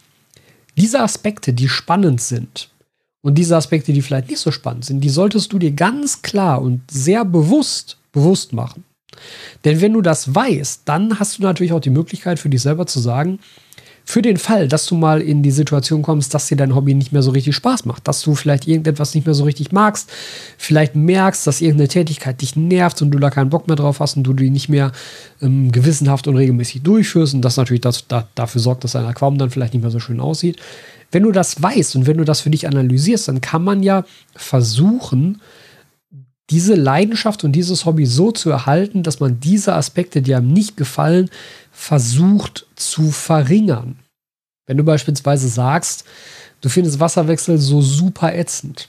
diese Aspekte, die spannend sind, und diese Aspekte, die vielleicht nicht so spannend sind, die solltest du dir ganz klar und sehr bewusst bewusst machen. Denn wenn du das weißt, dann hast du natürlich auch die Möglichkeit für dich selber zu sagen, für den Fall, dass du mal in die Situation kommst, dass dir dein Hobby nicht mehr so richtig Spaß macht, dass du vielleicht irgendetwas nicht mehr so richtig magst, vielleicht merkst, dass irgendeine Tätigkeit dich nervt und du da keinen Bock mehr drauf hast und du die nicht mehr ähm, gewissenhaft und regelmäßig durchführst und das natürlich das, da, dafür sorgt, dass dein Aquarium dann vielleicht nicht mehr so schön aussieht. Wenn du das weißt und wenn du das für dich analysierst, dann kann man ja versuchen, diese Leidenschaft und dieses Hobby so zu erhalten, dass man diese Aspekte, die einem nicht gefallen, versucht zu verringern. Wenn du beispielsweise sagst, du findest Wasserwechsel so super ätzend,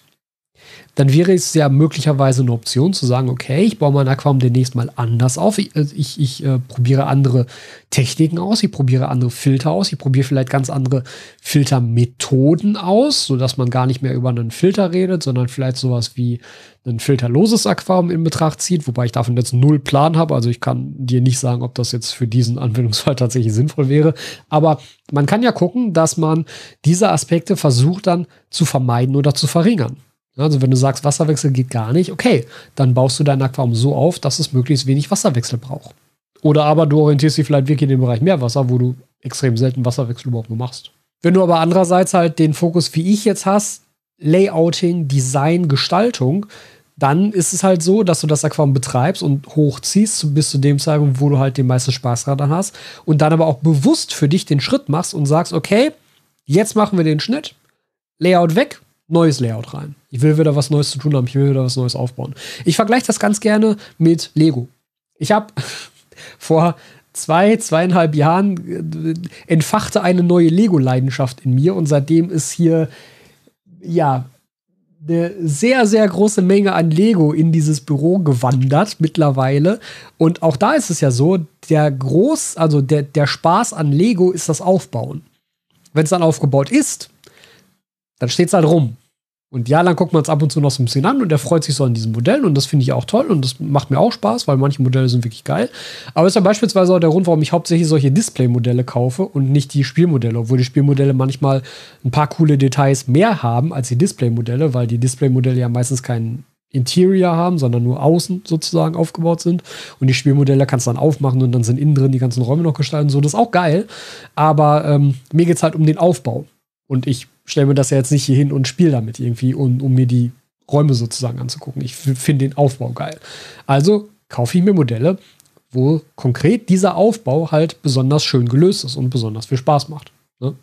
dann wäre es ja möglicherweise eine Option zu sagen, okay, ich baue mein Aquarium demnächst mal anders auf. Ich, äh, ich, ich äh, probiere andere Techniken aus, ich probiere andere Filter aus, ich probiere vielleicht ganz andere Filtermethoden aus, sodass man gar nicht mehr über einen Filter redet, sondern vielleicht sowas wie ein filterloses Aquarium in Betracht zieht, wobei ich davon jetzt null Plan habe. Also ich kann dir nicht sagen, ob das jetzt für diesen Anwendungsfall tatsächlich sinnvoll wäre. Aber man kann ja gucken, dass man diese Aspekte versucht dann zu vermeiden oder zu verringern. Also wenn du sagst, Wasserwechsel geht gar nicht, okay, dann baust du dein Aquarium so auf, dass es möglichst wenig Wasserwechsel braucht. Oder aber du orientierst dich vielleicht wirklich in den Bereich Meerwasser, wo du extrem selten Wasserwechsel überhaupt nur machst. Wenn du aber andererseits halt den Fokus, wie ich jetzt hast, Layouting, Design, Gestaltung, dann ist es halt so, dass du das Aquarium betreibst und hochziehst bis zu dem Zeitpunkt, wo du halt den meisten Spaß daran hast und dann aber auch bewusst für dich den Schritt machst und sagst, okay, jetzt machen wir den Schnitt, Layout weg, neues Layout rein. Ich will wieder was Neues zu tun haben, ich will wieder was Neues aufbauen. Ich vergleiche das ganz gerne mit Lego. Ich habe vor zwei, zweieinhalb Jahren äh, entfachte eine neue Lego-Leidenschaft in mir und seitdem ist hier, ja, eine sehr, sehr große Menge an Lego in dieses Büro gewandert mittlerweile. Und auch da ist es ja so, der Groß, also der, der Spaß an Lego ist das Aufbauen. Wenn es dann aufgebaut ist, dann steht es halt rum. Und ja, dann guckt man es ab und zu noch so ein bisschen an und er freut sich so an diesen Modellen und das finde ich auch toll und das macht mir auch Spaß, weil manche Modelle sind wirklich geil. Aber ist ja beispielsweise auch der Grund, warum ich hauptsächlich solche Display-Modelle kaufe und nicht die Spielmodelle, obwohl die Spielmodelle manchmal ein paar coole Details mehr haben als die Display-Modelle, weil die Display-Modelle ja meistens keinen Interior haben, sondern nur außen sozusagen aufgebaut sind. Und die Spielmodelle kannst du dann aufmachen und dann sind innen drin die ganzen Räume noch gestalten. So, das ist auch geil. Aber ähm, mir geht es halt um den Aufbau. Und ich stelle mir das ja jetzt nicht hier hin und spiele damit irgendwie, um, um mir die Räume sozusagen anzugucken. Ich finde den Aufbau geil. Also kaufe ich mir Modelle, wo konkret dieser Aufbau halt besonders schön gelöst ist und besonders viel Spaß macht. Ne?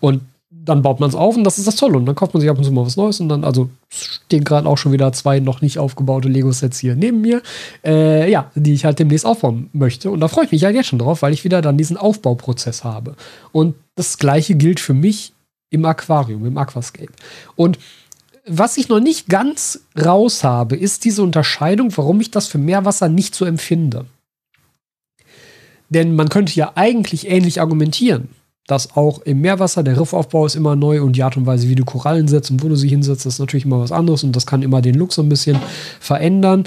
Und dann baut man es auf und das ist das Tolle. Und dann kauft man sich ab und zu mal was Neues und dann, also stehen gerade auch schon wieder zwei noch nicht aufgebaute Lego-Sets hier neben mir, äh, ja, die ich halt demnächst aufbauen möchte. Und da freue ich mich halt jetzt schon drauf, weil ich wieder dann diesen Aufbauprozess habe. Und das gleiche gilt für mich im Aquarium, im Aquascape. Und was ich noch nicht ganz raus habe, ist diese Unterscheidung, warum ich das für Meerwasser nicht so empfinde. Denn man könnte ja eigentlich ähnlich argumentieren, dass auch im Meerwasser der Riffaufbau ist immer neu und die Art und Weise, wie du Korallen setzt und wo du sie hinsetzt, ist natürlich immer was anderes und das kann immer den Look so ein bisschen verändern.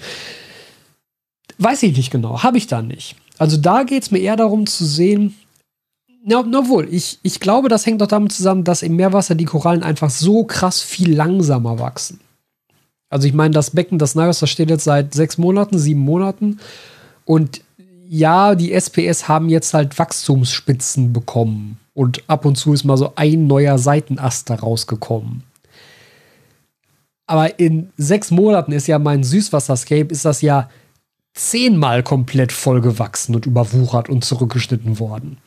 Weiß ich nicht genau, habe ich da nicht. Also da geht es mir eher darum zu sehen, na, na wohl, ich, ich glaube, das hängt doch damit zusammen, dass im Meerwasser die Korallen einfach so krass viel langsamer wachsen. Also ich meine, das Becken, das Naios, steht jetzt seit sechs Monaten, sieben Monaten. Und ja, die SPS haben jetzt halt Wachstumsspitzen bekommen. Und ab und zu ist mal so ein neuer Seitenast da rausgekommen. Aber in sechs Monaten ist ja mein Süßwasserscape, ist das ja zehnmal komplett vollgewachsen und überwuchert und zurückgeschnitten worden.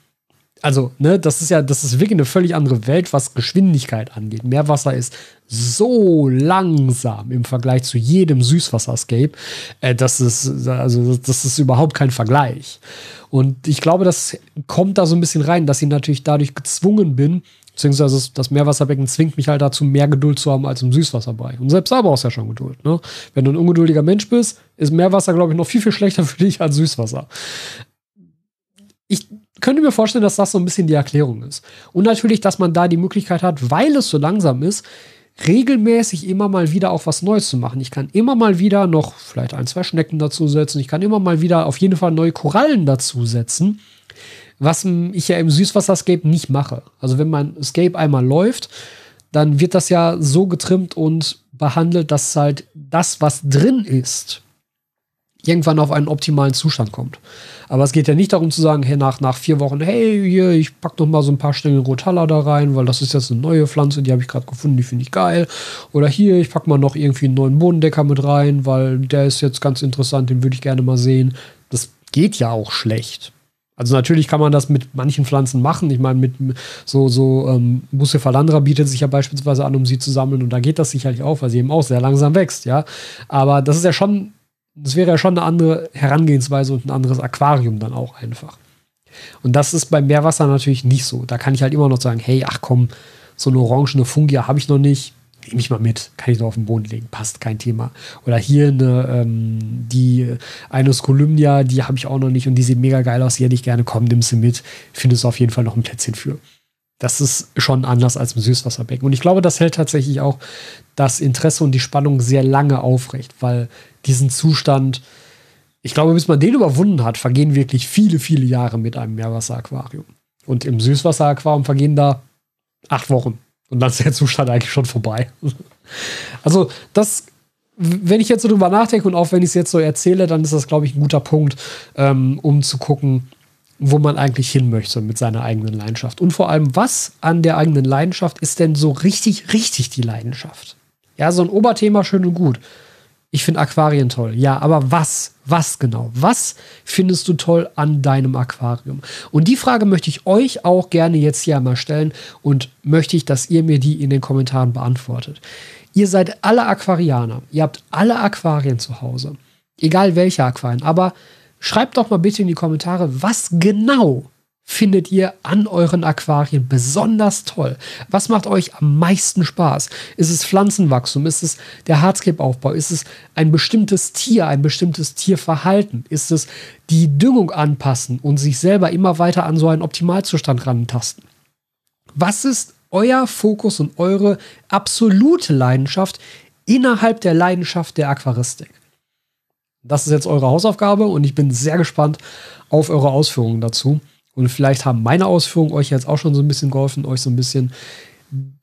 Also, ne, das ist ja, das ist wirklich eine völlig andere Welt, was Geschwindigkeit angeht. Meerwasser ist so langsam im Vergleich zu jedem Süßwasserscape. Äh, das ist, also, das ist überhaupt kein Vergleich. Und ich glaube, das kommt da so ein bisschen rein, dass ich natürlich dadurch gezwungen bin, beziehungsweise das Meerwasserbecken zwingt mich halt dazu, mehr Geduld zu haben als im Süßwasserbereich. Und selbst da brauchst du ja schon Geduld. Ne? Wenn du ein ungeduldiger Mensch bist, ist Meerwasser, glaube ich, noch viel, viel schlechter für dich als Süßwasser. Ich könnte mir vorstellen, dass das so ein bisschen die Erklärung ist. Und natürlich, dass man da die Möglichkeit hat, weil es so langsam ist, regelmäßig immer mal wieder auch was Neues zu machen. Ich kann immer mal wieder noch vielleicht ein, zwei Schnecken dazusetzen. Ich kann immer mal wieder auf jeden Fall neue Korallen dazusetzen, was ich ja im Süßwasserscape nicht mache. Also wenn mein Escape einmal läuft, dann wird das ja so getrimmt und behandelt, dass halt das, was drin ist, irgendwann auf einen optimalen Zustand kommt. Aber es geht ja nicht darum zu sagen, hey, nach, nach vier Wochen, hey, hier, ich pack noch mal so ein paar Stängel Rotalla da rein, weil das ist jetzt eine neue Pflanze, die habe ich gerade gefunden, die finde ich geil. Oder hier, ich pack mal noch irgendwie einen neuen Bodendecker mit rein, weil der ist jetzt ganz interessant, den würde ich gerne mal sehen. Das geht ja auch schlecht. Also natürlich kann man das mit manchen Pflanzen machen. Ich meine, mit so, so ähm, Bucephalandra bietet sich ja beispielsweise an, um sie zu sammeln. Und da geht das sicherlich auch, weil sie eben auch sehr langsam wächst, ja. Aber das ist ja schon das wäre ja schon eine andere Herangehensweise und ein anderes Aquarium dann auch einfach. Und das ist beim Meerwasser natürlich nicht so. Da kann ich halt immer noch sagen, hey, ach komm, so eine orangene Fungia habe ich noch nicht. Nehme ich mal mit, kann ich doch auf den Boden legen, passt, kein Thema. Oder hier eine, ähm, die Eines Columnia, die habe ich auch noch nicht und die sieht mega geil aus, die hätte ich gerne, komm, nimm sie mit. Findest du auf jeden Fall noch ein Plätzchen für. Das ist schon anders als im Süßwasserbecken. Und ich glaube, das hält tatsächlich auch das Interesse und die Spannung sehr lange aufrecht, weil diesen Zustand, ich glaube, bis man den überwunden hat, vergehen wirklich viele, viele Jahre mit einem Meerwasseraquarium. Und im Süßwasseraquarium vergehen da acht Wochen. Und dann ist der Zustand eigentlich schon vorbei. also, das, wenn ich jetzt so drüber nachdenke und auch wenn ich es jetzt so erzähle, dann ist das, glaube ich, ein guter Punkt, ähm, um zu gucken, wo man eigentlich hin möchte mit seiner eigenen Leidenschaft. Und vor allem, was an der eigenen Leidenschaft ist denn so richtig, richtig die Leidenschaft? Ja, so ein Oberthema schön und gut. Ich finde Aquarien toll. Ja, aber was? Was genau? Was findest du toll an deinem Aquarium? Und die Frage möchte ich euch auch gerne jetzt hier einmal stellen und möchte ich, dass ihr mir die in den Kommentaren beantwortet. Ihr seid alle Aquarianer. Ihr habt alle Aquarien zu Hause. Egal welche Aquarien. Aber Schreibt doch mal bitte in die Kommentare, was genau findet ihr an euren Aquarien besonders toll? Was macht euch am meisten Spaß? Ist es Pflanzenwachstum? Ist es der Hardscape-Aufbau? Ist es ein bestimmtes Tier, ein bestimmtes Tierverhalten? Ist es die Düngung anpassen und sich selber immer weiter an so einen Optimalzustand rantasten? Was ist euer Fokus und eure absolute Leidenschaft innerhalb der Leidenschaft der Aquaristik? Das ist jetzt eure Hausaufgabe und ich bin sehr gespannt auf eure Ausführungen dazu. Und vielleicht haben meine Ausführungen euch jetzt auch schon so ein bisschen geholfen, euch so ein bisschen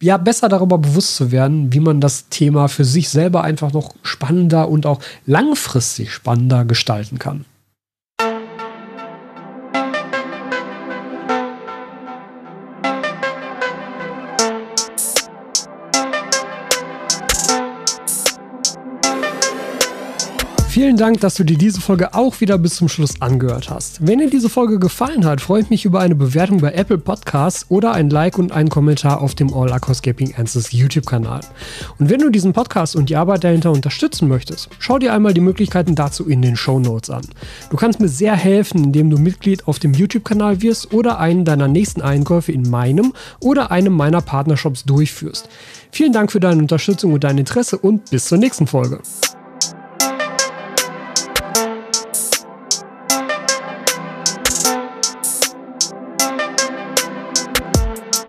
ja, besser darüber bewusst zu werden, wie man das Thema für sich selber einfach noch spannender und auch langfristig spannender gestalten kann. Vielen Dank, dass du dir diese Folge auch wieder bis zum Schluss angehört hast. Wenn dir diese Folge gefallen hat, freue ich mich über eine Bewertung bei Apple Podcasts oder ein Like und einen Kommentar auf dem All Aquascaping Answers YouTube-Kanal. Und wenn du diesen Podcast und die Arbeit dahinter unterstützen möchtest, schau dir einmal die Möglichkeiten dazu in den Show Notes an. Du kannst mir sehr helfen, indem du Mitglied auf dem YouTube-Kanal wirst oder einen deiner nächsten Einkäufe in meinem oder einem meiner Partnershops durchführst. Vielen Dank für deine Unterstützung und dein Interesse und bis zur nächsten Folge.